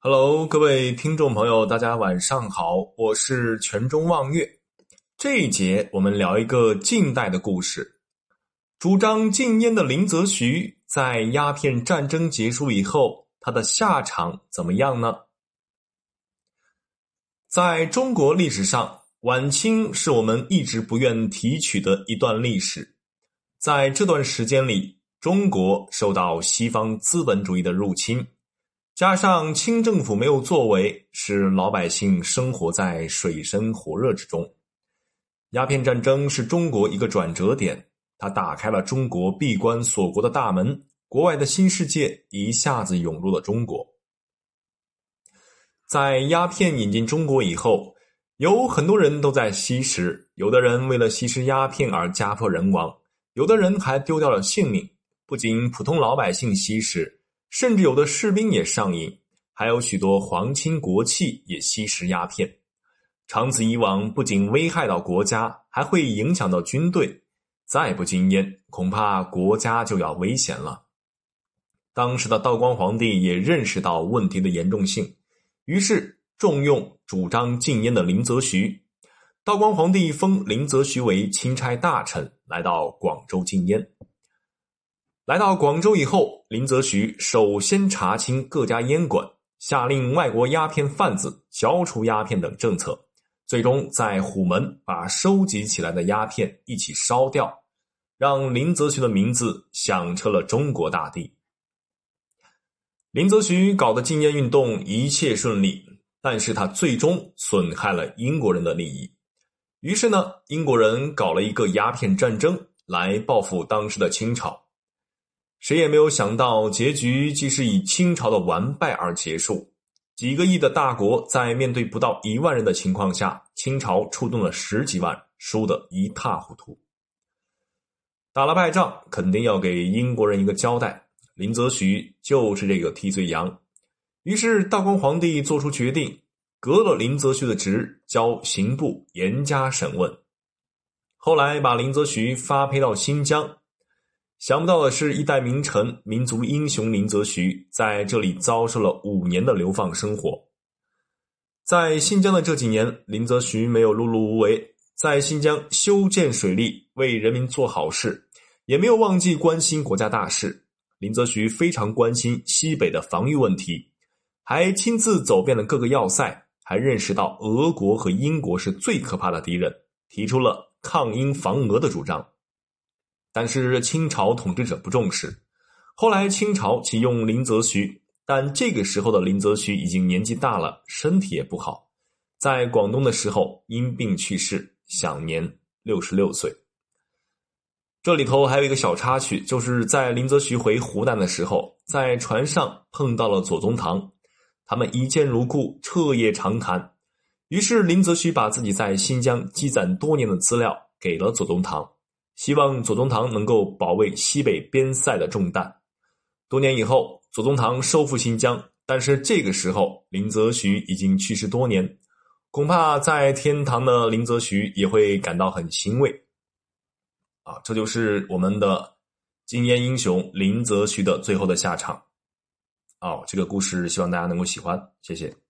Hello，各位听众朋友，大家晚上好，我是全中望月。这一节我们聊一个近代的故事。主张禁烟的林则徐，在鸦片战争结束以后，他的下场怎么样呢？在中国历史上，晚清是我们一直不愿提取的一段历史。在这段时间里，中国受到西方资本主义的入侵。加上清政府没有作为，使老百姓生活在水深火热之中。鸦片战争是中国一个转折点，它打开了中国闭关锁国的大门，国外的新世界一下子涌入了中国。在鸦片引进中国以后，有很多人都在吸食，有的人为了吸食鸦片而家破人亡，有的人还丢掉了性命。不仅普通老百姓吸食。甚至有的士兵也上瘾，还有许多皇亲国戚也吸食鸦片。长此以往，不仅危害到国家，还会影响到军队。再不禁烟，恐怕国家就要危险了。当时的道光皇帝也认识到问题的严重性，于是重用主张禁烟的林则徐。道光皇帝封林则徐为钦差大臣，来到广州禁烟。来到广州以后，林则徐首先查清各家烟馆，下令外国鸦片贩子消除鸦片等政策，最终在虎门把收集起来的鸦片一起烧掉，让林则徐的名字响彻了中国大地。林则徐搞的禁烟运动一切顺利，但是他最终损害了英国人的利益。于是呢，英国人搞了一个鸦片战争来报复当时的清朝。谁也没有想到，结局既是以清朝的完败而结束。几个亿的大国在面对不到一万人的情况下，清朝出动了十几万，输得一塌糊涂。打了败仗，肯定要给英国人一个交代。林则徐就是这个替罪羊。于是，道光皇帝做出决定，革了林则徐的职，交刑部严加审问。后来，把林则徐发配到新疆。想不到的是，一代名臣、民族英雄林则徐在这里遭受了五年的流放生活。在新疆的这几年，林则徐没有碌碌无为，在新疆修建水利，为人民做好事，也没有忘记关心国家大事。林则徐非常关心西北的防御问题，还亲自走遍了各个要塞，还认识到俄国和英国是最可怕的敌人，提出了抗英防俄的主张。但是清朝统治者不重视，后来清朝启用林则徐，但这个时候的林则徐已经年纪大了，身体也不好，在广东的时候因病去世，享年六十六岁。这里头还有一个小插曲，就是在林则徐回湖南的时候，在船上碰到了左宗棠，他们一见如故，彻夜长谈。于是林则徐把自己在新疆积攒多年的资料给了左宗棠。希望左宗棠能够保卫西北边塞的重担。多年以后，左宗棠收复新疆，但是这个时候林则徐已经去世多年，恐怕在天堂的林则徐也会感到很欣慰。啊，这就是我们的禁烟英雄林则徐的最后的下场。哦，这个故事希望大家能够喜欢，谢谢。